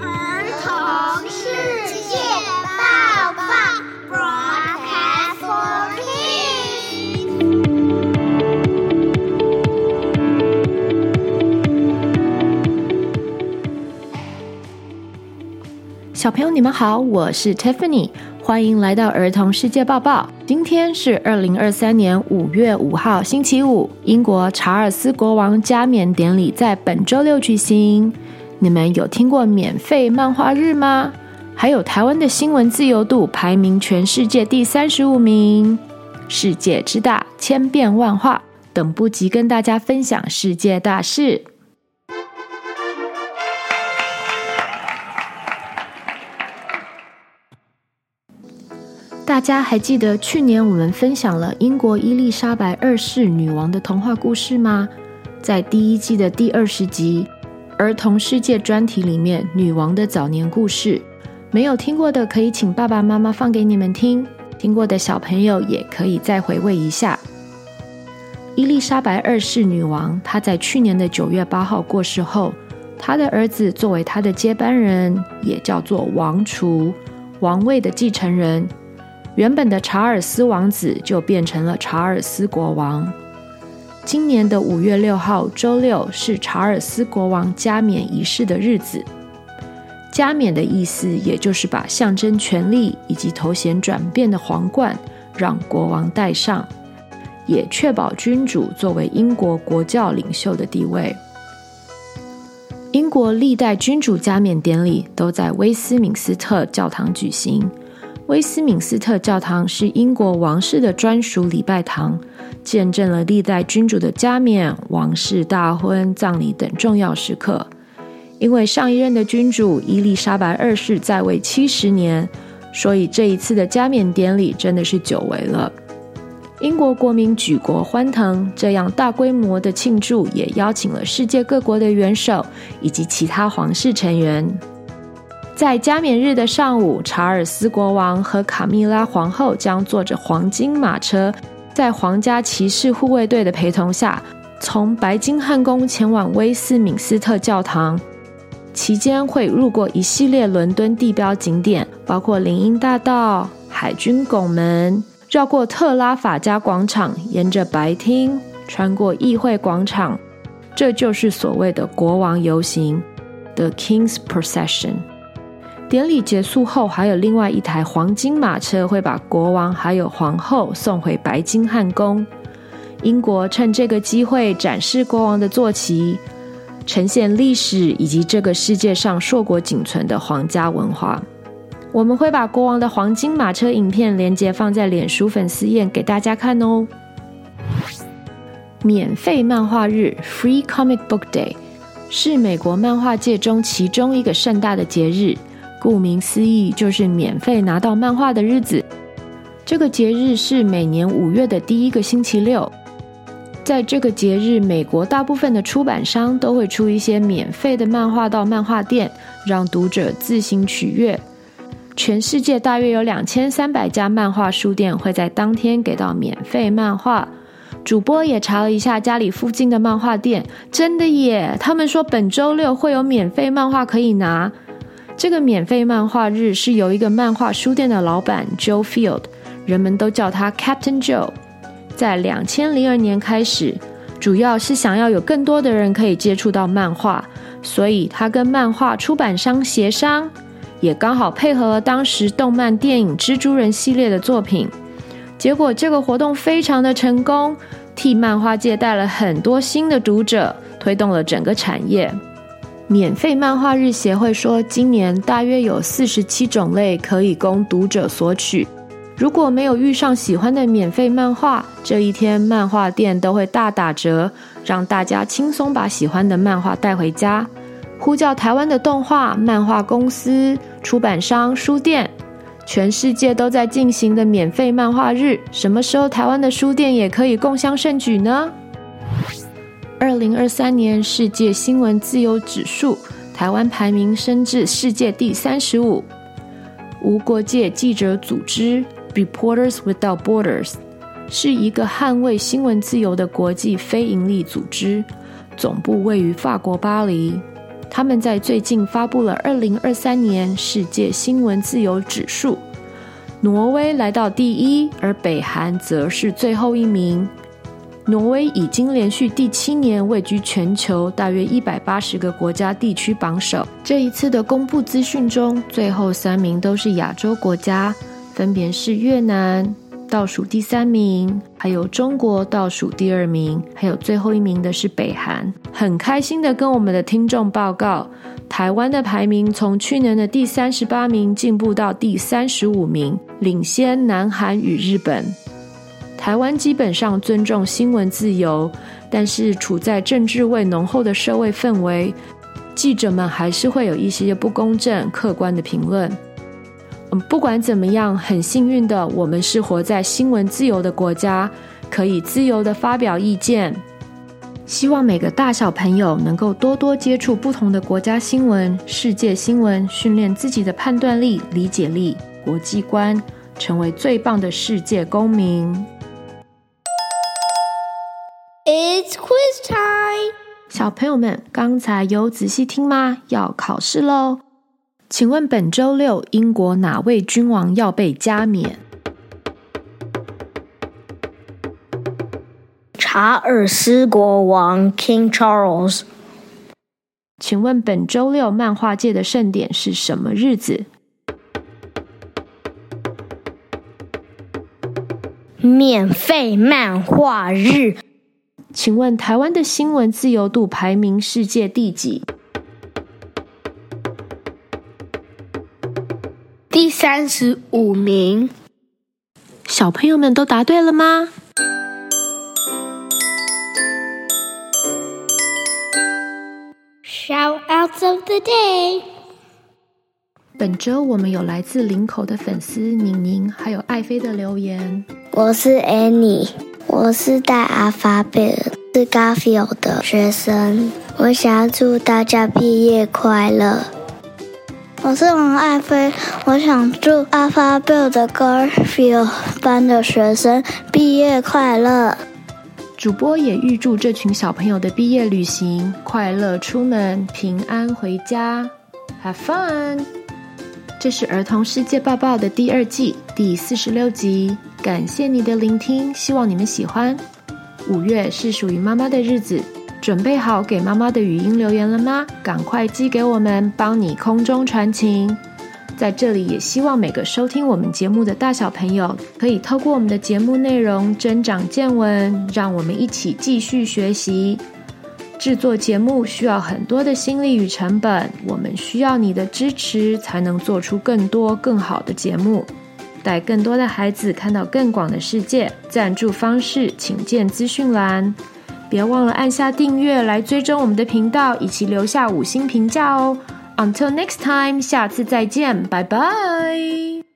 儿童世界报报，Broadcast for Kids。小朋友，你们好，我是 Tiffany，欢迎来到儿童世界报报。今天是二零二三年五月五号，星期五。英国查尔斯国王加冕典礼在本周六举行。你们有听过免费漫画日吗？还有台湾的新闻自由度排名全世界第三十五名。世界之大，千变万化，等不及跟大家分享世界大事。大家还记得去年我们分享了英国伊丽莎白二世女王的童话故事吗？在第一季的第二十集儿童世界专题里面，女王的早年故事，没有听过的可以请爸爸妈妈放给你们听，听过的小朋友也可以再回味一下。伊丽莎白二世女王，她在去年的九月八号过世后，她的儿子作为她的接班人，也叫做王储，王位的继承人。原本的查尔斯王子就变成了查尔斯国王。今年的五月六号，周六是查尔斯国王加冕仪式的日子。加冕的意思，也就是把象征权力以及头衔转变的皇冠让国王戴上，也确保君主作为英国国教领袖的地位。英国历代君主加冕典礼都在威斯敏斯特教堂举行。威斯敏斯特教堂是英国王室的专属礼拜堂，见证了历代君主的加冕、王室大婚、葬礼等重要时刻。因为上一任的君主伊丽莎白二世在位七十年，所以这一次的加冕典礼真的是久违了。英国国民举国欢腾，这样大规模的庆祝也邀请了世界各国的元首以及其他皇室成员。在加冕日的上午，查尔斯国王和卡米拉皇后将坐着黄金马车，在皇家骑士护卫队的陪同下，从白金汉宫前往威斯敏斯特教堂。期间会路过一系列伦敦地标景点，包括林荫大道、海军拱门，绕过特拉法加广场，沿着白厅，穿过议会广场。这就是所谓的国王游行 （The King's Procession）。典礼结束后，还有另外一台黄金马车会把国王还有皇后送回白金汉宫。英国趁这个机会展示国王的坐骑，呈现历史以及这个世界上硕果仅存的皇家文化。我们会把国王的黄金马车影片连接放在脸书粉丝页给大家看哦。免费漫画日 （Free Comic Book Day） 是美国漫画界中其中一个盛大的节日。顾名思义，就是免费拿到漫画的日子。这个节日是每年五月的第一个星期六。在这个节日，美国大部分的出版商都会出一些免费的漫画到漫画店，让读者自行取阅。全世界大约有两千三百家漫画书店会在当天给到免费漫画。主播也查了一下家里附近的漫画店，真的耶！他们说本周六会有免费漫画可以拿。这个免费漫画日是由一个漫画书店的老板 Joe Field，人们都叫他 Captain Joe，在两千零二年开始，主要是想要有更多的人可以接触到漫画，所以他跟漫画出版商协商，也刚好配合了当时动漫电影蜘蛛人系列的作品，结果这个活动非常的成功，替漫画界带了很多新的读者，推动了整个产业。免费漫画日协会说，今年大约有四十七种类可以供读者索取。如果没有遇上喜欢的免费漫画，这一天漫画店都会大打折，让大家轻松把喜欢的漫画带回家。呼叫台湾的动画、漫画公司、出版商、书店，全世界都在进行的免费漫画日，什么时候台湾的书店也可以共襄盛举呢？二零二三年世界新闻自由指数，台湾排名升至世界第三十五。无国界记者组织 （Reporters Without Borders） 是一个捍卫新闻自由的国际非营利组织，总部位于法国巴黎。他们在最近发布了二零二三年世界新闻自由指数，挪威来到第一，而北韩则是最后一名。挪威已经连续第七年位居全球大约一百八十个国家地区榜首。这一次的公布资讯中，最后三名都是亚洲国家，分别是越南倒数第三名，还有中国倒数第二名，还有最后一名的是北韩。很开心的跟我们的听众报告，台湾的排名从去年的第三十八名进步到第三十五名，领先南韩与日本。台湾基本上尊重新闻自由，但是处在政治味浓厚的社会氛围，记者们还是会有一些不公正、客观的评论。嗯，不管怎么样，很幸运的，我们是活在新闻自由的国家，可以自由的发表意见。希望每个大小朋友能够多多接触不同的国家新闻、世界新闻，训练自己的判断力、理解力、国际观，成为最棒的世界公民。It's quiz time！小朋友们，刚才有仔细听吗？要考试喽！请问本周六英国哪位君王要被加冕？查尔斯国王 King Charles。请问本周六漫画界的盛典是什么日子？免费漫画日。请问台湾的新闻自由度排名世界第几？第三十五名。小朋友们都答对了吗？Shoutouts of the day。本周我们有来自林口的粉丝宁宁，还有爱妃的留言。我是 Annie。我是戴阿法贝尔，是 Garfield 的学生。我想要祝大家毕业快乐。我是王爱妃，我想祝阿法贝尔的 Garfield 班的学生毕业快乐。主播也预祝这群小朋友的毕业旅行快乐出门，平安回家，Have fun！这是儿童世界报报的第二季第四十六集。感谢你的聆听，希望你们喜欢。五月是属于妈妈的日子，准备好给妈妈的语音留言了吗？赶快寄给我们，帮你空中传情。在这里也希望每个收听我们节目的大小朋友，可以透过我们的节目内容增长见闻，让我们一起继续学习。制作节目需要很多的心力与成本，我们需要你的支持，才能做出更多更好的节目。带更多的孩子看到更广的世界，赞助方式请见资讯栏。别忘了按下订阅来追踪我们的频道，以及留下五星评价哦。Until next time，下次再见，拜拜。